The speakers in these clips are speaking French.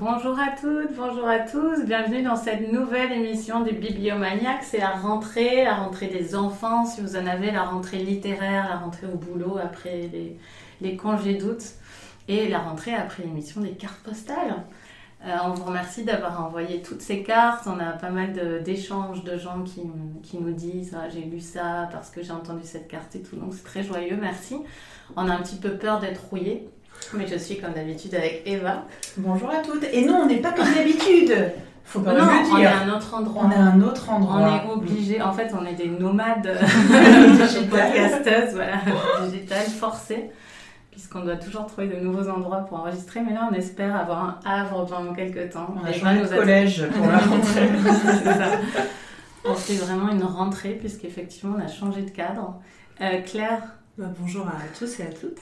Bonjour à toutes, bonjour à tous, bienvenue dans cette nouvelle émission des Bibliomaniacs. C'est la rentrée, la rentrée des enfants, si vous en avez, la rentrée littéraire, la rentrée au boulot après les, congés d'août et la rentrée après l'émission des cartes postales. Euh, on vous remercie d'avoir envoyé toutes ces cartes. On a pas mal d'échanges de, gens qui, qui, nous disent ah, j'ai lu ça parce que j'ai entendu cette carte et tout. Donc c'est très joyeux, merci. On a un petit peu peur d'être rouillé. Mais je suis comme d'habitude avec Eva. Bonjour à toutes. Et non, on n'est pas comme d'habitude. Faut pas non, le dire. On est à un autre endroit. On est à un autre endroit. On est obligé. En fait, on est des nomades podcasteuses, voilà, digitales, forcées puisqu'on doit toujours trouver de nouveaux endroits pour enregistrer. Mais là, on espère avoir un havre pendant quelques temps. On a changé de collège pour la rentrée. On fait vraiment une rentrée, puisqu'effectivement, on a changé de cadre. Euh, Claire bah, Bonjour à tous et à toutes.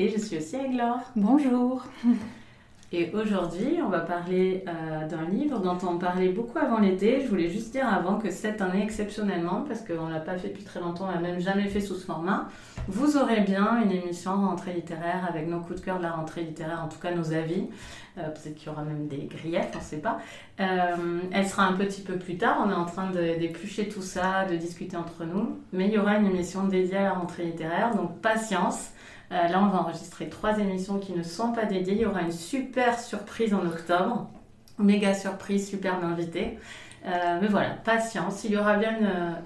Et je suis aussi Aiglore. Bonjour. Et aujourd'hui, on va parler euh, d'un livre dont on parlait beaucoup avant l'été. Je voulais juste dire avant que cette année, exceptionnellement, parce qu'on ne l'a pas fait depuis très longtemps, on l'a même jamais fait sous ce format, vous aurez bien une émission rentrée littéraire avec nos coups de cœur de la rentrée littéraire, en tout cas nos avis. Euh, peut-être qu'il y aura même des griefs, on ne sait pas. Euh, elle sera un petit peu plus tard, on est en train d'éplucher tout ça, de discuter entre nous. Mais il y aura une émission dédiée à la rentrée littéraire, donc patience. Euh, là, on va enregistrer trois émissions qui ne sont pas dédiées. Il y aura une super surprise en octobre. Méga surprise, superbe invité. Euh, mais voilà, patience. Il y aura bien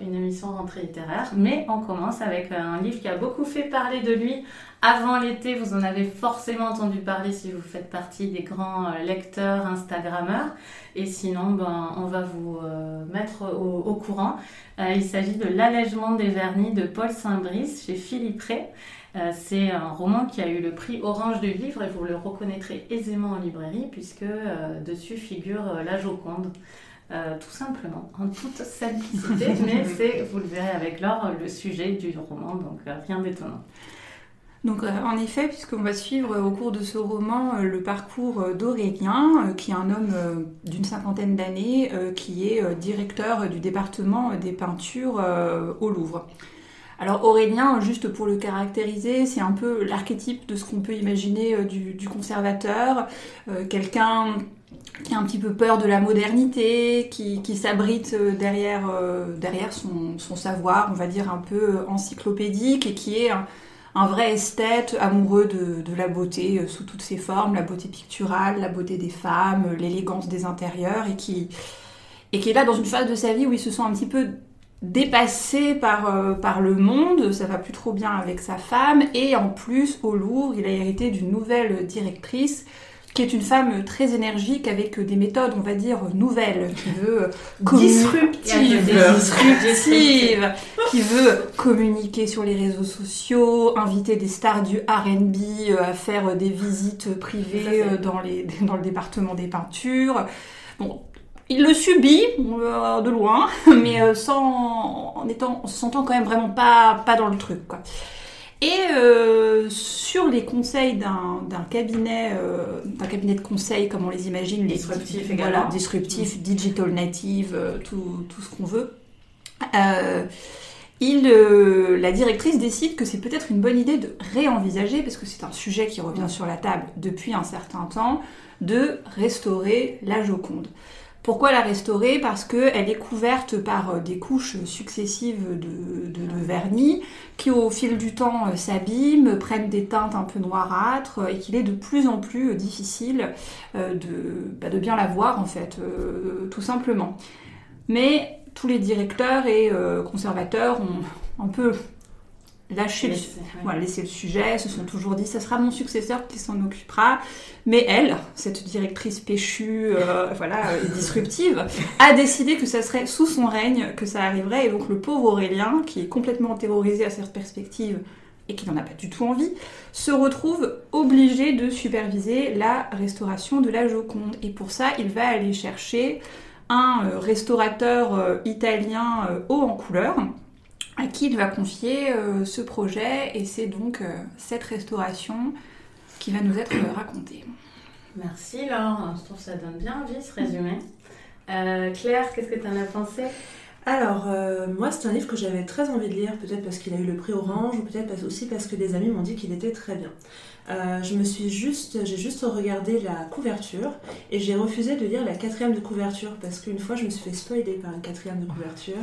une, émission rentrée littéraire. Mais on commence avec un livre qui a beaucoup fait parler de lui avant l'été. Vous en avez forcément entendu parler si vous faites partie des grands euh, lecteurs, Instagrammeurs. Et sinon, ben, on va vous mettre au, courant. il s'agit de L'allègement des vernis de Paul Saint-Brice chez Philippe Ray. Euh, c'est un roman qui a eu le prix Orange du livre et vous le reconnaîtrez aisément en librairie puisque euh, dessus figure euh, la Joconde. tout simplement, en toute simplicité, mais c'est, vous le verrez avec l'or, le sujet du roman, donc rien d'étonnant. Donc en effet, puisqu'on va suivre au cours de ce roman le parcours d'Aurélien, qui est un homme d'une cinquantaine d'années, qui est directeur du département des peintures au Louvre. Alors Aurélien, juste pour le caractériser, c'est un peu l'archétype de ce qu'on peut imaginer euh, du, conservateur, euh, quelqu'un qui a un petit peu peur de la modernité, qui, s'abrite euh, derrière, son, savoir, on va dire un peu encyclopédique, et qui est un, vrai esthète amoureux de, de, la beauté sous toutes ses formes, la beauté picturale, la beauté des femmes, l'élégance des intérieurs, et qui, et qui est là dans une phase de sa vie où il se sent un petit peu dépassé par, euh, par le monde, ça va plus trop bien avec sa femme, et en plus, au Louvre, il a hérité d'une nouvelle directrice qui est une femme très énergique avec des méthodes, on va dire, nouvelles, qui veut disruptive, disruptive, qui veut communiquer sur les réseaux sociaux, inviter des stars du R&B euh, à faire des visites privées euh, dans, les, dans le département des peintures. Bon, il le subit euh, de loin, mais euh, sans, en, étant, en se sentant quand même vraiment pas, pas dans le truc. Quoi. Et euh, sur les conseils d'un cabinet, d'un cabinet de conseil, comme on les imagine, les disruptifs, voilà, mm. digital native, tout, tout, ce qu'on veut, il, la directrice décide que c'est peut-être une bonne idée de réenvisager, parce que c'est un sujet qui revient sur la table depuis un certain temps, de restaurer la Joconde. Pourquoi la restaurer? Parce qu'elle est couverte par euh, des couches successives de, vernis qui au fil du temps euh, s'abîment, prennent des teintes un peu noirâtres et qu'il est de plus en plus euh, difficile bah, de, bien la voir en fait, tout simplement. Mais tous les directeurs et conservateurs ont un peu lâcher le, laisser le sujet, se sont toujours dit ça sera mon successeur qui s'en occupera. Mais elle, cette directrice péchue, euh, voilà, euh, disruptive, a décidé que ça serait sous son règne que ça arriverait. Et donc le pauvre Aurélien, qui est complètement terrorisé à cette perspective et qui n'en a pas du tout envie, se retrouve obligé de superviser la restauration de la Joconde. Et pour ça, il va aller chercher un euh, restaurateur italien haut en couleur à qui il va confier euh, ce projet et c'est donc euh, cette restauration qui va nous être racontée. Merci Laure, je trouve que ça donne bien envie ce résumé. Euh, Claire, qu'est-ce que tu en as pensé? Alors, euh, moi, c'est un livre que j'avais très envie de lire, peut-être parce qu'il a eu le prix Orange, ou peut-être aussi parce que des amis m'ont dit qu'il était très bien. Euh, je me suis juste, j'ai juste regardé la couverture et j'ai refusé de lire la quatrième de couverture parce qu'une fois je me suis fait spoiler par une quatrième de couverture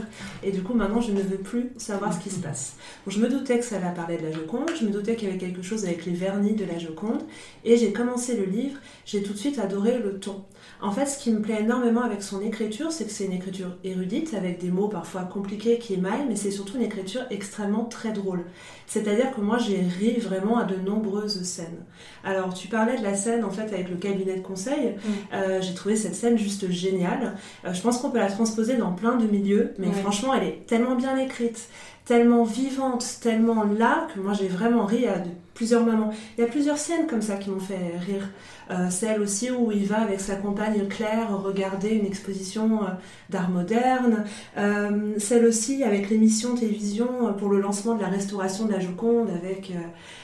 et du coup maintenant je ne veux plus savoir ce qui se passe. je me doutais que ça allait parler de la Joconde, je me doutais qu'il y avait quelque chose avec les vernis de la Joconde et j'ai commencé le livre, j'ai tout de suite adoré le ton. En fait, ce qui me plaît énormément avec son écriture, c'est que c'est une écriture érudite, avec des mots parfois compliqués qui émaillent, mais c'est surtout une écriture extrêmement très drôle. C'est-à-dire que moi, j'ai ri vraiment à de nombreuses scènes. Alors, tu parlais de la scène, en fait, avec le cabinet de conseil. Mm. Euh, j'ai trouvé cette scène juste géniale. Euh, je pense qu'on peut la transposer dans plein de milieux, mais franchement, elle est tellement bien écrite tellement vivante, tellement là, que moi j'ai vraiment ri à plusieurs moments. Il y a plusieurs scènes comme ça qui m'ont fait rire. Euh, celle aussi où il va avec sa compagne Claire regarder une exposition euh, d'art moderne. Euh, celle aussi avec l'émission télévision pour le lancement de la restauration de la Joconde. Avec,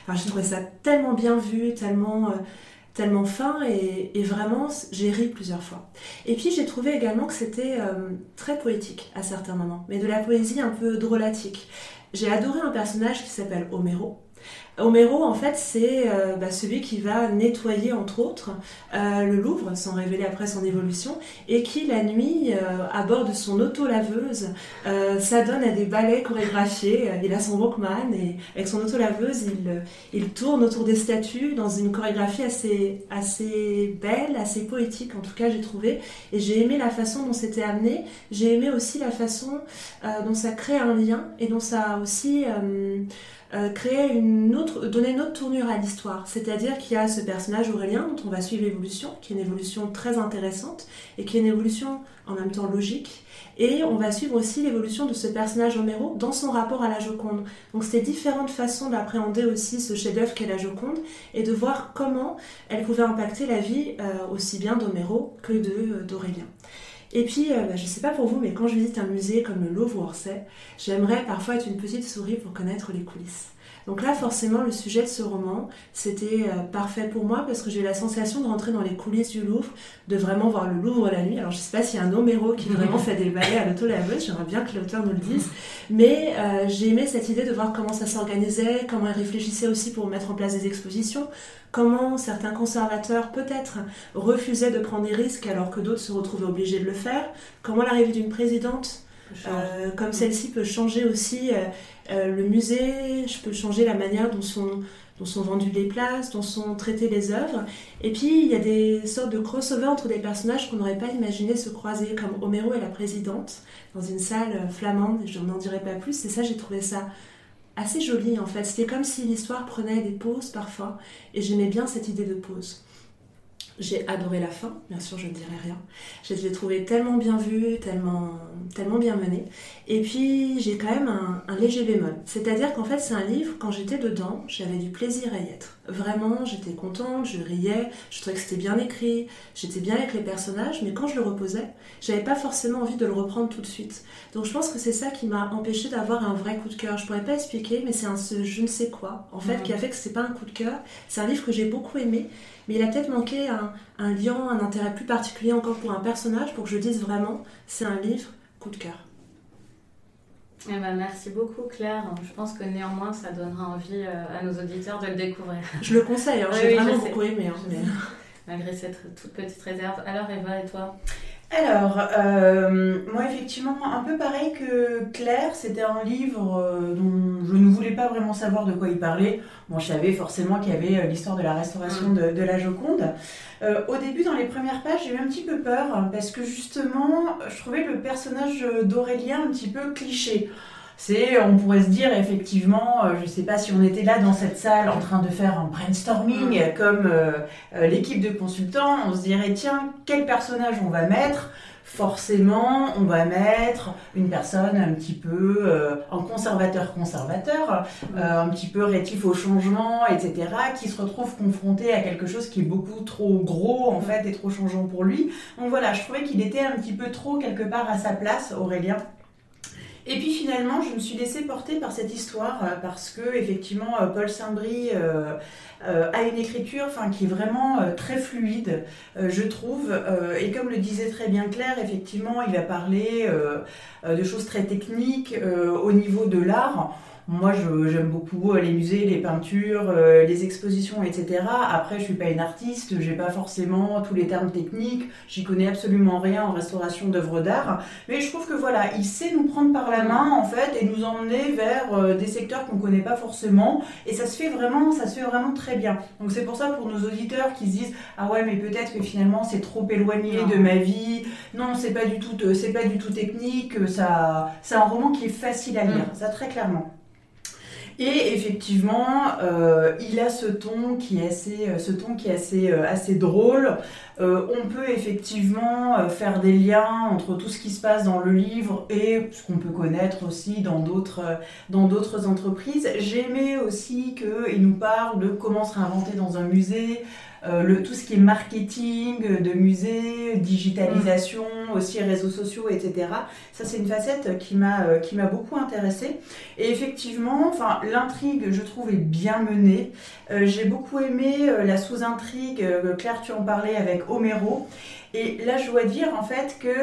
enfin, j'ai trouvé ça tellement bien vu, tellement tellement fin et, vraiment j'ai ri plusieurs fois. Et puis j'ai trouvé également que c'était euh, très poétique à certains moments, mais de la poésie un peu drôlatique. J'ai adoré un personnage qui s'appelle Homero, Homero, en fait, c'est euh, bah, celui qui va nettoyer, entre autres, euh, le Louvre, sans révéler après son évolution, et qui, la nuit, euh, à bord de son auto-laveuse, s'adonne à des ballets chorégraphiés. Il a son Walkman, et avec son auto-laveuse, il, il tourne autour des statues dans une chorégraphie assez, assez belle, assez poétique, en tout cas, j'ai trouvé. Et j'ai aimé la façon dont c'était amené. J'ai aimé aussi la façon dont ça crée un lien, et dont ça aussi... Euh, créer une autre, donner une autre tournure à l'histoire. C'est-à-dire qu'il y a ce personnage Aurélien dont on va suivre l'évolution, qui est une évolution très intéressante et qui est une évolution en même temps logique. Et on va suivre aussi l'évolution de ce personnage Homero dans son rapport à la Joconde. Donc c'est différentes façons d'appréhender aussi ce chef-d'œuvre qu'est la Joconde et de voir comment elle pouvait impacter la vie euh, aussi bien d'Homero que euh, d'Aurélien. Et puis, euh, bah, je ne sais pas pour vous, mais quand je visite un musée comme le Louvre ou Orsay, j'aimerais parfois être une petite souris pour connaître les coulisses. Donc là, forcément, le sujet de ce roman, c'était euh, parfait pour moi parce que j'ai eu la sensation de rentrer dans les coulisses du Louvre, de vraiment voir le Louvre la nuit. Alors, je ne sais pas s'il y a un Homero qui vraiment fait des balais à l'auto-laveuse, j'aimerais bien que l'auteur nous le dise. Mais euh, j'ai aimé cette idée de voir comment ça s'organisait, comment il réfléchissait aussi pour mettre en place des expositions, comment certains conservateurs peut-être refusaient de prendre des risques alors que d'autres se retrouvaient obligés de le faire, comment l'arrivée d'une présidente euh, comme celle-ci peut changer aussi euh, euh, le musée, je peux changer la manière dont sont, dont sont vendues les places, dont sont traitées les œuvres. Et puis il y a des sortes de crossover entre des personnages qu'on n'aurait pas imaginé se croiser, comme Homero et la présidente, dans une salle flamande, je n'en dirai pas plus, et ça j'ai trouvé ça assez joli en fait. C'était comme si l'histoire prenait des pauses parfois, et j'aimais bien cette idée de pause. J'ai adoré la fin, bien sûr, je ne dirai rien. Je l'ai trouvé tellement bien vu, tellement, tellement bien mené. Et puis, j'ai quand même un, léger bémol. C'est-à-dire qu'en fait, c'est un livre, quand j'étais dedans, j'avais du plaisir à y être. Vraiment, j'étais contente, je riais, je trouvais que c'était bien écrit, j'étais bien avec les personnages, mais quand je le reposais, j'avais pas forcément envie de le reprendre tout de suite. Donc, je pense que c'est ça qui m'a empêché d'avoir un vrai coup de cœur. Je pourrais pas expliquer, mais c'est un ce je ne sais quoi, en fait, qui a fait que c'est pas un coup de cœur. C'est un livre que j'ai beaucoup aimé mais il a peut-être manqué un, un, lien, un intérêt plus particulier encore pour un personnage pour que je dise vraiment c'est un livre coup de cœur. Eh ben, merci beaucoup Claire. Je pense que néanmoins ça donnera envie euh, à nos auditeurs de le découvrir. Je le conseille, hein. j'ai vraiment beaucoup aimé. Hein, Malgré cette toute petite réserve. Alors Eva et toi? Alors, euh, moi effectivement, un peu pareil que Claire, c'était un livre euh, dont je ne voulais pas vraiment savoir de quoi il parlait. Bon, je savais forcément qu'il y avait euh, l'histoire de la restauration mm. de, la Joconde. au début, dans les premières pages, j'ai eu un petit peu peur parce que justement, je trouvais le personnage d'Aurélien un petit peu cliché. C'est, on pourrait se dire effectivement, euh, je ne sais pas si on était là dans cette salle en train de faire un brainstorming mm. comme euh, euh, l'équipe de consultants, on se dirait tiens, quel personnage on va mettre? Forcément, on va mettre une personne un petit peu en conservateur-conservateur, mm. un petit peu rétif au changement, etc., qui se retrouve confronté à quelque chose qui est beaucoup trop gros en mm. fait et trop changeant pour lui. Donc voilà, je trouvais qu'il était un petit peu trop quelque part à sa place, Aurélien. Et puis finalement, je me suis laissée porter par cette histoire euh, parce que effectivement, euh, Paul Saint-Brie euh, a une écriture enfin, qui est vraiment très fluide, je trouve. et comme le disait très bien Claire, effectivement, il va parler de choses très techniques au niveau de l'art. Moi, j'aime beaucoup euh, les musées, les peintures, euh, les expositions, etc. Après, je suis pas une artiste, j'ai pas forcément tous les termes techniques, j'y connais absolument rien en restauration d'œuvres d'art. Mais je trouve que voilà, il sait nous prendre par la main en fait et nous emmener vers euh, des secteurs qu'on connaît pas forcément. Et ça se fait vraiment, ça se fait vraiment très bien. Donc c'est pour ça pour nos auditeurs qui se disent ah ouais mais peut-être que finalement c'est trop éloigné de ma vie. Non, c'est pas du tout, c'est pas du tout technique. Ça, c'est un roman qui est facile à lire, mm. ça très clairement. Et effectivement, euh, il a ce ton qui est assez, euh, ce ton qui est assez, euh, assez drôle. on peut effectivement faire des liens entre tout ce qui se passe dans le livre et ce qu'on peut connaître aussi dans d'autres, dans d'autres entreprises. J'aimais aussi qu'il nous parle de comment se réinventer dans un musée, euh, le, tout ce qui est marketing de musée, digitalisation, mm. aussi réseaux sociaux, etc. Ça, c'est une facette qui m'a euh, qui m'a beaucoup intéressée. Et effectivement, enfin, l'intrigue, je trouve, est bien menée. Euh, j'ai beaucoup aimé la sous-intrigue, Claire, tu en parlais avec Homero. Et là, je dois dire en fait que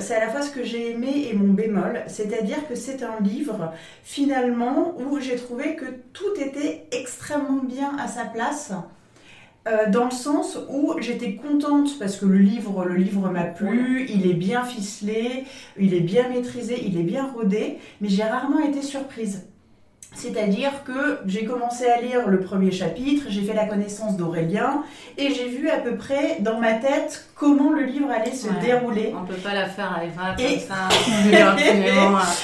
c'est à la fois ce que j'ai aimé et mon bémol, c'est-à-dire que c'est un livre finalement où j'ai trouvé que tout était extrêmement bien à sa place. Euh, dans le sens où j'étais contente parce que le livre, le livre m'a plu, il est bien ficelé, il est bien maîtrisé, il est bien rodé, mais j'ai rarement été surprise. C'est-à-dire que j'ai commencé à lire le premier chapitre, j'ai fait la connaissance d'Aurélien et j'ai vu à peu près dans ma tête comment le livre allait se dérouler. On peut pas la faire à Eva et... comme ça.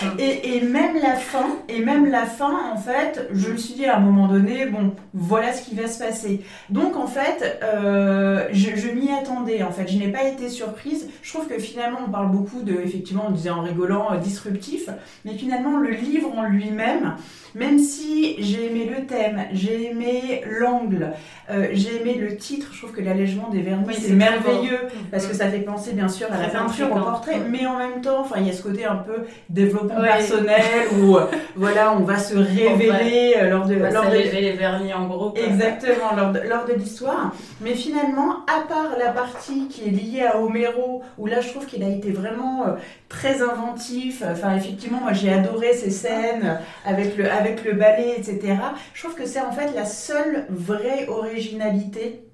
et, et, même la fin, et même la fin, en fait, je me suis dit à un moment donné, bon, voilà ce qui va se passer. Donc en fait, euh, je, je m'y attendais. En fait, je n'ai pas été surprise. Je trouve que finalement, on parle beaucoup de, effectivement, on disait en rigolant, euh, disruptif, mais finalement, le livre en lui-même même si j'ai aimé le thème, j'ai aimé l'angle, euh, j'ai aimé le titre, je trouve que l'allègement des vernis c'est merveilleux parce que mm. ça fait penser bien sûr à la peinture, au portrait, mais en même temps, il y a ce côté un peu développement personnel où euh, voilà on va se révéler euh, lors de lors de les vernis en gros. Exactement lors de, lors de l'histoire, mais finalement à part la partie qui est liée à Homero où là je trouve qu'il a été vraiment très inventif. Enfin effectivement moi j'ai adoré ces scènes avec le avec le ballet, etc. Je trouve que c'est en fait la seule vraie originalité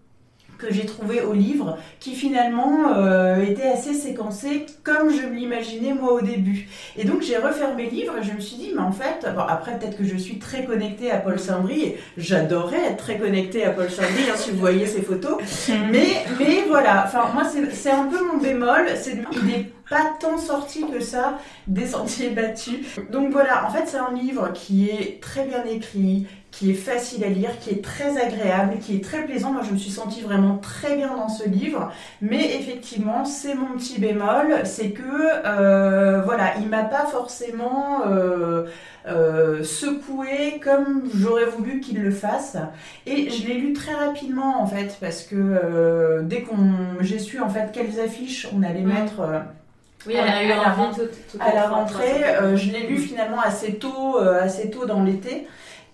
que j'ai trouvé au livre, qui finalement euh, était assez séquencé comme je l'imaginais moi au début. Et donc j'ai refermé le livre et je me suis dit, mais en fait, bon, après peut-être que je suis très connectée à Paul Saint-Brie, j'adorais être très connectée à Paul Saint-Brie, hein, si vous voyez ses photos, mais, mais voilà, enfin moi c'est un peu mon bémol, c'est pas tant sorti que ça des sentiers battus. Donc voilà, en fait c'est un livre qui est très bien écrit, qui est facile à lire, qui est très agréable, qui est très plaisant. Moi je me suis sentie vraiment très bien dans ce livre, mais effectivement c'est mon petit bémol, c'est que euh, voilà, il m'a pas forcément euh, euh, secoué comme j'aurais voulu qu'il le fasse. Et je l'ai lu très rapidement en fait, parce que dès qu'on j'ai su en fait quelles affiches on allait mmh. mettre oui, elle a eu à, la, rentrée. Euh, je l'ai lu finalement assez tôt, euh, assez tôt dans l'été.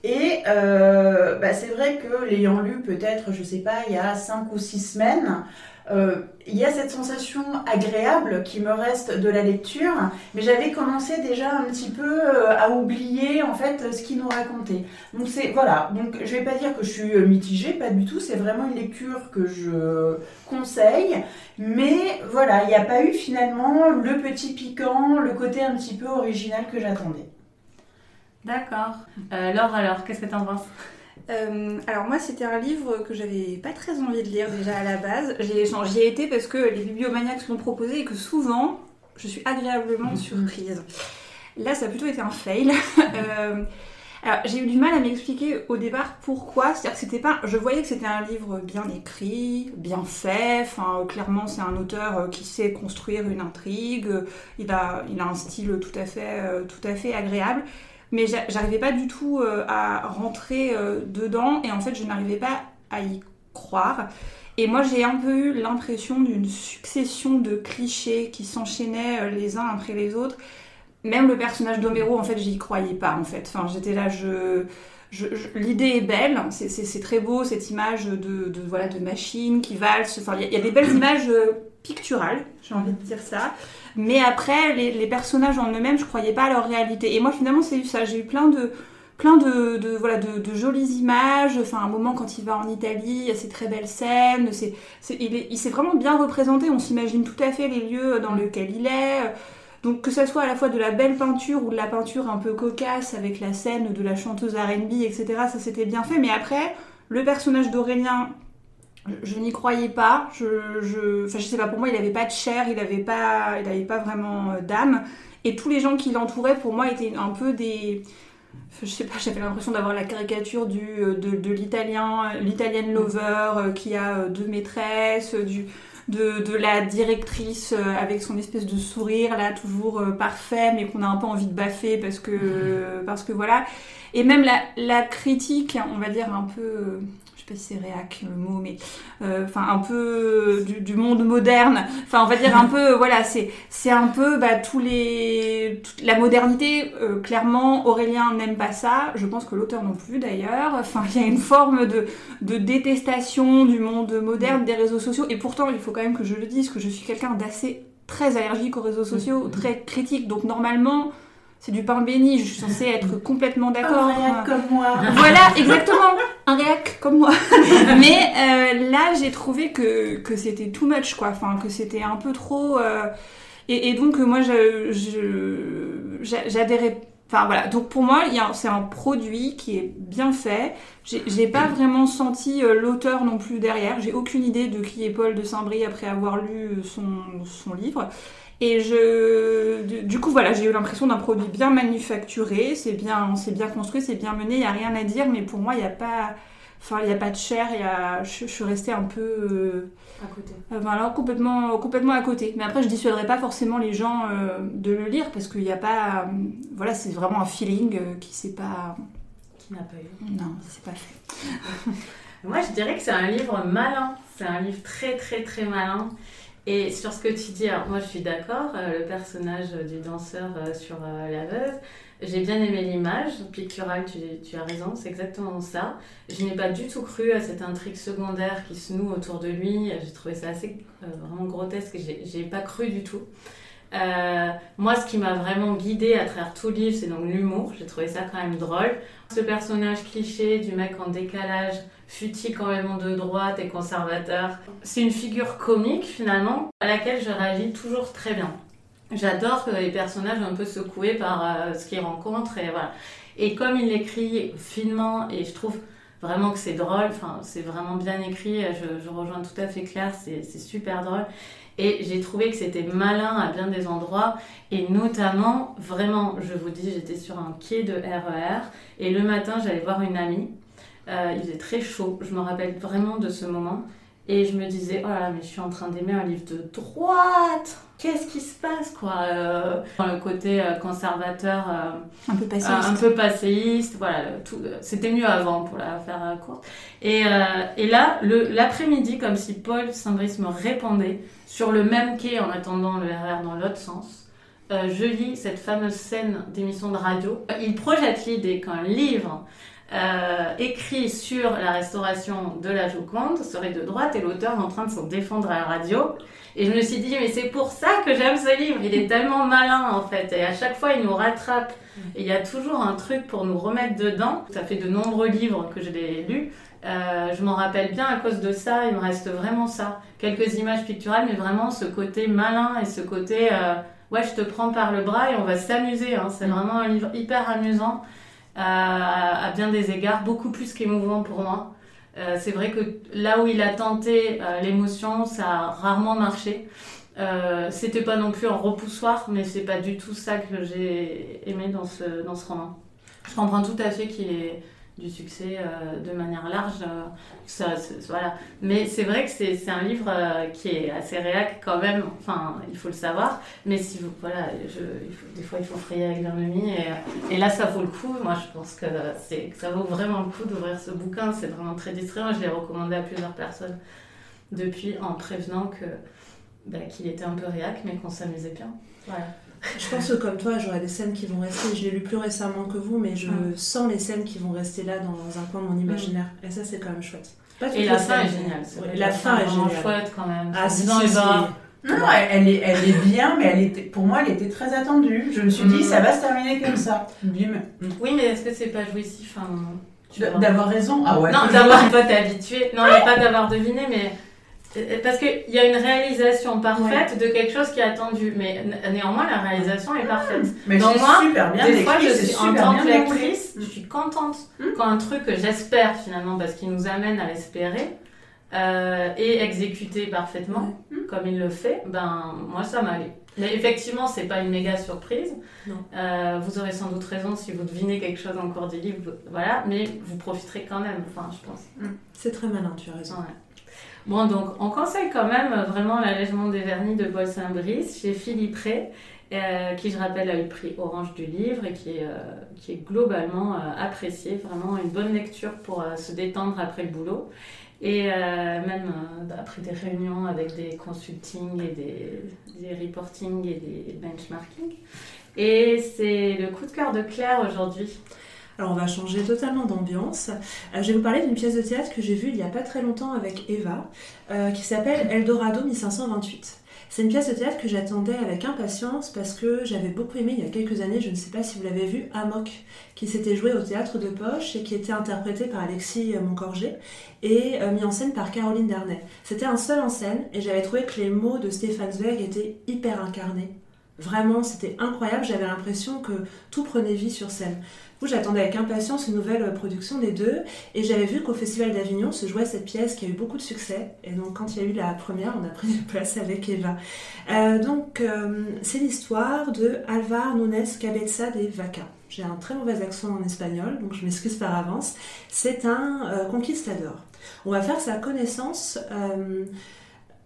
Et euh, bah, c'est vrai que l'ayant lu peut-être, je sais pas, il y a 5 ou 6 semaines, euh, il y a cette sensation agréable qui me reste de la lecture, mais j'avais commencé déjà un petit peu euh, à oublier en fait ce qu'il nous racontait. Donc c'est voilà, donc je vais pas dire que je suis mitigée, pas du tout, c'est vraiment une lecture que je conseille, mais voilà, il n'y a pas eu finalement le petit piquant, le côté un petit peu original que j'attendais. D'accord. Euh, Laure alors, qu'est-ce que tu en penses? Euh, alors moi c'était un livre que j'avais pas très envie de lire déjà à la base. J'y ai, été parce que les bibliomaniacs l'ont proposé et que souvent je suis agréablement mhm. surprise. Là ça a plutôt été un fail. euh, alors j'ai eu du mal à m'expliquer au départ pourquoi. C'est-à-dire que c'était pas. Je voyais que c'était un livre bien écrit, bien fait. Enfin clairement c'est un auteur euh, qui sait construire une intrigue. Il a, il a un style tout à fait, euh, tout à fait agréable mais j'arrivais pas du tout euh, à rentrer euh, dedans et en fait je n'arrivais pas à y croire. Et moi j'ai un peu eu l'impression d'une succession de clichés qui s'enchaînaient euh, les uns après les autres. même le personnage d'Homero, en fait, j'y croyais pas, en fait. Enfin, j'étais là, je... L'idée est belle, c'est très beau cette image de, de, voilà, de machines qui valsent. Enfin, il y, a des belles images picturales, j'ai envie de dire ça. Mais après, les, personnages en eux-mêmes, je croyais pas à leur réalité. Et moi, finalement, c'est eu ça. J'ai eu plein de, plein de, de voilà de, jolies images. Enfin, un moment quand il va en Italie, il y a ces très belles scènes. C'est, il, il s'est vraiment bien représenté. On s'imagine tout à fait les lieux dans lesquels il est. Donc que ça soit à la fois de la belle peinture ou de la peinture un peu cocasse avec la scène de la chanteuse R&B, etc. Ça s'était bien fait. Mais après, le personnage d'Aurélien, je, n'y croyais pas. Je, je, enfin, je sais pas. Pour moi, il n'avait pas de chair, il n'avait pas, il avait pas vraiment euh, d'âme. Et tous les gens qui l'entouraient, pour moi, étaient un peu des je sais pas, j'avais l'impression d'avoir la caricature du, euh, de, de l'italien, l'italienne lover euh, qui a deux maîtresses, du, de, la directrice euh, avec son espèce de sourire là toujours euh, parfait mais qu'on a un peu envie de baffer parce que parce que voilà et même la, la critique on va dire un peu sais pas si c'est réac le mot, mais euh, enfin un peu du, monde moderne. Enfin, on va dire un peu, voilà, c'est c'est un peu bah, tous les la modernité. Euh, clairement, Aurélien n'aime pas ça. Je pense que l'auteur non plus d'ailleurs. Enfin, il y a une forme de de détestation du monde moderne, des réseaux sociaux. Et pourtant, il faut quand même que je le dise que je suis quelqu'un d'assez très allergique aux réseaux sociaux, très critique. Donc normalement c'est du pain béni, je suis censée être complètement d'accord. Un réac comme moi. Voilà, exactement, un réac comme moi. Mais euh, là, j'ai trouvé que, que c'était too much, quoi, enfin, que c'était un peu trop... Euh, et, et, donc, moi, j'adhérais... Enfin, voilà, donc pour moi, c'est un produit qui est bien fait. J'ai pas vraiment senti euh, l'auteur non plus derrière. J'ai aucune idée de qui est Paul de Saint-Brie après avoir lu son, son livre. Et je, du coup, voilà, j'ai eu l'impression d'un produit bien manufacturé, c'est bien, c'est bien construit, c'est bien mené, il n'y a rien à dire, mais pour moi, il n'y a pas, enfin, il y a pas de chair, y a, je, suis restée un peu. Euh, à côté. Euh, voilà, complètement, complètement à côté. Mais après, je dissuaderai pas forcément les gens euh, de le lire parce qu'il n'y a pas. voilà, c'est vraiment un feeling qui s'est pas. Qui n'a pas eu. Non, c'est pas fait. Moi, je dirais que c'est un livre malin. C'est un livre très, très, très malin. Et sur ce que tu dis, moi je suis d'accord, euh, le personnage du danseur euh, sur euh, la veuve, j'ai bien aimé l'image picturale, tu, as raison, c'est exactement ça. Je n'ai pas du tout cru à cette intrigue secondaire qui se noue autour de lui, j'ai trouvé ça assez vraiment grotesque, j'ai pas cru du tout. moi, ce qui m'a vraiment guidée à travers tout le livre, c'est donc l'humour. J'ai trouvé ça quand même drôle. Ce personnage cliché du mec en décalage, fut-il quand même de droite et conservateur. C'est une figure comique finalement à laquelle je réagis toujours très bien. J'adore que les personnages un peu secoués par euh, ce qu'ils rencontrent et voilà. Et comme il l'écrit finement et je trouve vraiment que c'est drôle, enfin c'est vraiment bien écrit, je, rejoins tout à fait Claire, c'est super drôle. Et j'ai trouvé que c'était malin à bien des endroits, et notamment, vraiment, je vous dis, j'étais sur un quai de RER, e et le matin, j'allais voir une amie, euh, il faisait très chaud, je me rappelle vraiment de ce moment. Et je me disais, oh là là, mais je suis en train d'aimer un livre de droite Qu'est-ce qui se passe, quoi euh, Le côté euh, conservateur, un peu passéiste. un peu passéiste, voilà, tout, c'était mieux avant pour la faire courte. Et, et là, l'après-midi, comme si Paul Saint-Brice me répondait, sur le même quai en attendant le RR dans l'autre sens, je lis cette fameuse scène d'émission de radio. Il projette l'idée qu'un livre euh, écrit sur la restauration de la Joconde serait de droite et l'auteur est en train de s'en défendre à la radio. Et je me suis dit, mais c'est pour ça que j'aime ce livre. Il est tellement malin en fait. Et à chaque fois, il nous rattrape. Et il y a toujours un truc pour nous remettre dedans. Ça fait de nombreux livres que je l'ai lus. Euh, je m'en rappelle bien à cause de ça. Il me reste vraiment ça. Quelques images picturales, mais vraiment ce côté malin et ce côté, euh, ouais, je te prends par le bras et on va s'amuser. Hein. C'est vraiment un livre hyper amusant. À, bien des égards, beaucoup plus qu'émouvant pour moi. Euh, c'est vrai que là où il a tenté euh, l'émotion, ça a rarement marché. Euh, c'était pas non plus un repoussoir, mais c'est pas du tout ça que j'ai aimé dans ce roman. Je comprends tout à fait qu'il est du succès euh, de manière large. Euh, ça, voilà. Mais c'est vrai que c'est un livre euh, qui est assez réac quand même, enfin, il faut le savoir. Mais si vous, voilà, des fois il faut frayer avec l'ennemi. Et, et, là, ça vaut le coup. Moi, je pense que, ça vaut vraiment le coup d'ouvrir ce bouquin. C'est vraiment très distrayant. Je l'ai recommandé à plusieurs personnes depuis en prévenant bah, qu'il était un peu réac, mais qu'on s'amusait bien. Je pense que comme toi, j'aurai des scènes qui vont rester. Je l'ai lu plus récemment que vous, mais je Mm. sens les scènes qui vont rester là dans un coin de mon imaginaire. Et ça, c'est quand même chouette. Pas Et la fin est géniale. la fin est vraiment géniale. chouette quand même. Ah, C'est si, si. Non, non, elle, est, elle est bien, mais elle était, pour moi, elle était très attendue. Je me suis dit, Mhm. ça va se terminer comme ça. Bim. Oui, mais est-ce que c'est pas jouissif à un moment Tu vois D'avoir raison. Ah ouais. Non, d'avoir, toi t'es habitué. Non, mais pas d'avoir deviné, mais. Euh, Parce qu'il y a une réalisation parfaite de quelque chose qui est attendu, mais néanmoins la réalisation est parfaite. Mais Donc moi, super bien Des fois, je suis en tant lectrice, je suis contente Mm. quand un truc que j'espère finalement, parce qu'il nous amène à l'espérer, euh, est exécuté parfaitement, Mm. comme il le fait, ben moi ça m'a allé. Mais effectivement, c'est pas une méga surprise. Euh, vous aurez sans doute raison si vous devinez quelque chose en cours du livre, voilà, mais vous profiterez quand même, enfin, je pense. C'est très malin, tu as raison. Ouais. Bon, donc on conseille quand même euh, vraiment l'allègement des vernis de Paul Saint-Brice chez Philippe Ray, euh, qui je rappelle a eu le prix Orange du livre et qui est, euh, qui est globalement apprécié, vraiment une bonne lecture pour se détendre après le boulot. Et même après des réunions avec des consultings et des, des reportings et des benchmarking. Et c'est le coup de cœur de Claire aujourd'hui. Alors on va changer totalement d'ambiance. Euh, je vais vous parler d'une pièce de théâtre que j'ai vue il n'y a pas très longtemps avec Eva, euh, qui s'appelle Eldorado 1528. C'est une pièce de théâtre que j'attendais avec impatience parce que j'avais beaucoup aimé il y a quelques années, je ne sais pas si vous l'avez vu, Amok, qui s'était joué au théâtre de Poche et qui était interprété par Alexis Moncorgé et euh, mis en scène par Caroline Darnay. C'était un seul en scène et j'avais trouvé que les mots de Stéphane Zweig étaient hyper incarnés. Vraiment, c'était incroyable, j'avais l'impression que tout prenait vie sur scène. J'attendais avec impatience une nouvelle production des deux et j'avais vu qu'au Festival d'Avignon se jouait cette pièce qui a eu beaucoup de succès. Et donc, quand il y a eu la première, on a pris une place avec Eva. Euh, donc, euh, c'est l'histoire de Alvar Nunes Cabeza de Vaca. J'ai un très mauvais accent en espagnol, donc je m'excuse par avance. C'est un euh, conquistador. On va faire sa connaissance.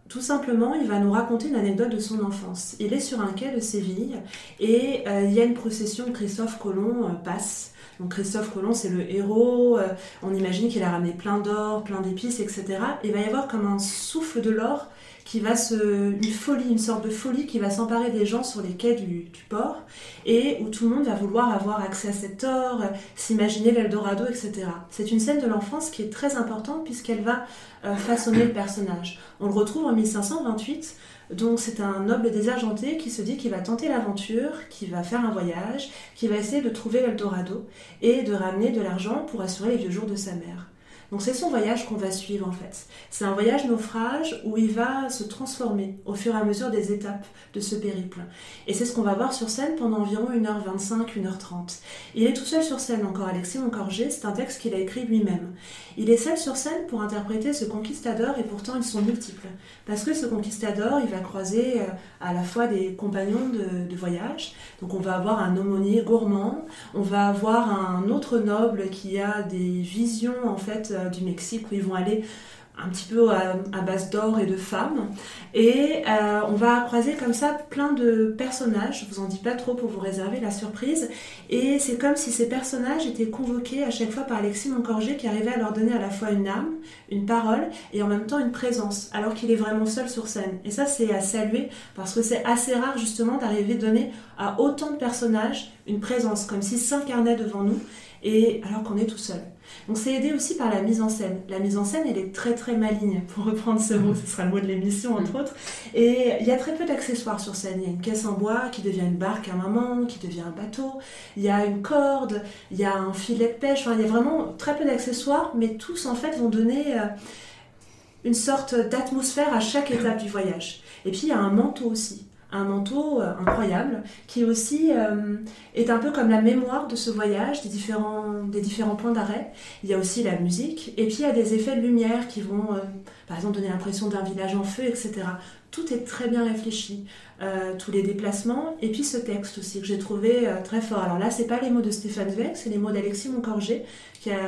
Tout simplement, il va nous raconter une anecdote de son enfance. Il est sur un quai de Séville et euh, il y a une procession, Christophe Colomb euh, passe. Donc Christophe Colomb, c'est le héros, euh, on imagine qu'il a ramené plein d'or, plein d'épices, etc. Et il va y avoir comme un souffle de l'or qui va se... une folie, une sorte de folie qui va s'emparer des gens sur les quais du, du port et où tout le monde va vouloir avoir accès à cet or, s'imaginer l'Eldorado, etc. C'est une scène de l'enfance qui est très importante puisqu'elle va euh, façonner le personnage. On le retrouve en 1528, donc c'est un noble désargenté qui se dit qu'il va tenter l'aventure, qui va faire un voyage, qui va essayer de trouver l'Eldorado et de ramener de l'argent pour assurer les vieux jours de sa mère. Donc c'est son voyage qu'on va suivre en fait. C'est un voyage naufrage où il va se transformer au fur et à mesure des étapes de ce périple. Et c'est ce qu'on va voir sur scène pendant environ 1h25, 1h30. Il est tout seul sur scène encore, Alexis Moncorgé, c'est un texte qu'il a écrit lui-même. Il est seul sur scène pour interpréter ce conquistador et pourtant ils sont multiples. Parce que ce conquistador, il va croiser euh, à la fois des compagnons de, de voyage. Donc on va avoir un aumônier gourmand, on va avoir un autre noble qui a des visions en fait du Mexique où ils vont aller un petit peu à, à base d'or et de femmes. Et euh, on va croiser comme ça plein de personnages, je vous en dis pas trop pour vous réserver la surprise. Et c'est comme si ces personnages étaient convoqués à chaque fois par Alexis Moncorgé qui arrivait à leur donner à la fois une âme, une parole et en même temps une présence, alors qu'il est vraiment seul sur scène. Et ça c'est à saluer parce que c'est assez rare justement d'arriver à donner à autant de personnages une présence, comme s'ils s'incarnaient devant nous, et alors qu'on est tout seul. Donc c'est aidé aussi par la mise en scène. La mise en scène, elle est très très maligne, pour reprendre ce mot, ce sera le mot de l'émission entre autres. Et il y a très peu d'accessoires sur scène. Il y a une caisse en bois qui devient une barque à un moment, qui devient un bateau. Il y a une corde, il y a un filet de pêche. Enfin, il y a vraiment très peu d'accessoires, mais tous en fait vont donner euh, une sorte d'atmosphère à chaque étape du voyage. Et puis il y a un manteau aussi un manteau euh, incroyable qui aussi euh, est un peu comme la mémoire de ce voyage, des différents, des différents points d'arrêt. Il y a aussi la musique et puis il y a des effets de lumière qui vont, euh, par exemple, donner l'impression d'un village en feu, etc. Tout est très bien réfléchi, tous les déplacements et puis ce texte aussi que j'ai trouvé très fort. Alors là, c'est pas les mots de Stéphane Zweig, c'est les mots d'Alexis Moncorgé qui a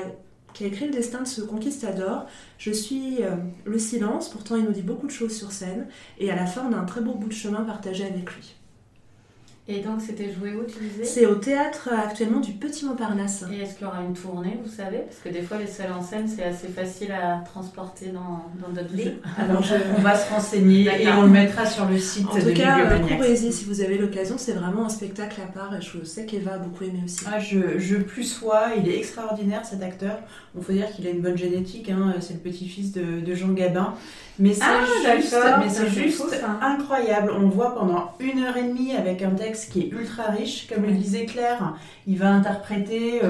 qui a écrit le destin de ce conquistador. Je suis euh, le silence, pourtant il nous dit beaucoup de choses sur scène, et à la fin on a un très beau bout de chemin partagé avec lui. Et donc c'était joué où tu disais C'est au théâtre euh, actuellement du Petit Montparnasse. Et est-ce qu'il y aura une tournée, vous savez? Parce que des fois les seuls en scène c'est assez facile à transporter dans dans d'autres villes. Alors je- on va se renseigner et on le mettra sur le site En de tout cas, courez-y si vous avez l'occasion, c'est vraiment un spectacle à part et je sais qu'Eva a beaucoup aimé aussi. Ah, je, je plus sois, il est extraordinaire cet acteur. Il faut dire qu'il a une bonne génétique, hein, c'est le petit-fils de, de Jean Gabin. Mais c'est Ah, juste, mais c'est fou, incroyable. On le voit pendant une heure et demie avec un texte qui est ultra riche. Comme le disait Claire, il va interpréter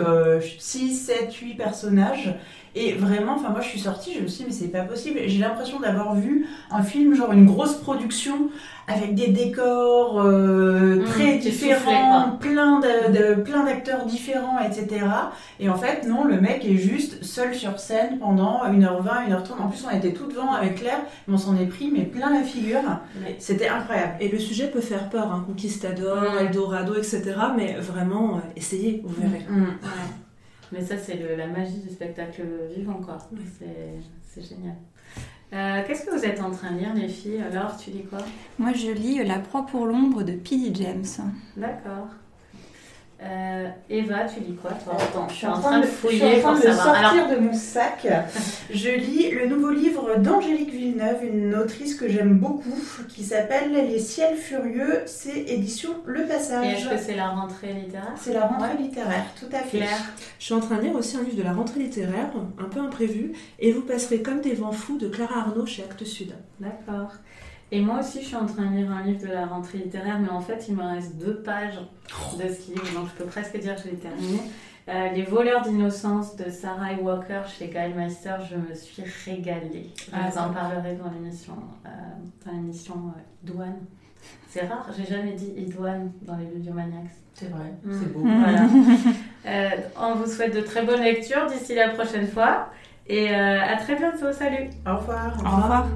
6, 7, 8 personnages. Et vraiment, enfin moi je suis sortie, je me suis dit mais c'est pas possible. J'ai l'impression d'avoir vu un film, genre une grosse production avec des décors euh, Mmh, très différents, soufflait, plein de, de- plein d'acteurs différents, etc. Et en fait, non, le mec est juste seul sur scène pendant 1h20, 1h30. En plus, on était tout devant avec Claire, mais on s'en est pris mais plein la figure. C'était incroyable. Et le sujet peut faire peur, hein, Conquistador, Ouais. Eldorado, etc. Mais vraiment, euh, essayez, vous verrez. Mais ça, c'est la magie du spectacle vivant, quoi. Oui. C'est génial. Euh, Qu'est-ce que vous êtes en train de lire, les filles? Alors, tu lis quoi? Moi, je lis La proie pour l'ombre de P.D. James. D'accord. Euh, Eva, tu lis quoi, toi? Attends, je suis en train de fouiller je suis en pour train de savoir. Alors, sortir de mon sac. Je lis le nouveau livre d'Angélique Villeneuve, une autrice que j'aime beaucoup, qui s'appelle Les ciels furieux. C'est édition Le et Passage. est-ce que c'est la rentrée littéraire? C'est la rentrée littéraire, tout à fait. Claire? Je suis en train de lire aussi un livre de la rentrée littéraire, un peu imprévu, et vous passerez comme des vents fous de Clara Arnaud chez Actes Sud. D'accord. Et moi aussi, je suis en train de lire un livre de la rentrée littéraire, mais en fait, il me reste deux pages de ce livre, donc je peux presque dire que je l'ai terminé. Euh, Les voleurs d'innocence de Sarah Walker chez Gail Meister, je me suis régalée. Je Ah, vous en parlerai dans l'émission, euh, dans l'émission euh, Douane. C'est rare, j'ai jamais dit Idouane dans les Bibliomaniacs. C'est vrai, Mm. c'est beau. Voilà. Euh, on vous souhaite de très bonnes lectures d'ici la prochaine fois. Et euh, à très bientôt. Salut Au revoir. Au revoir.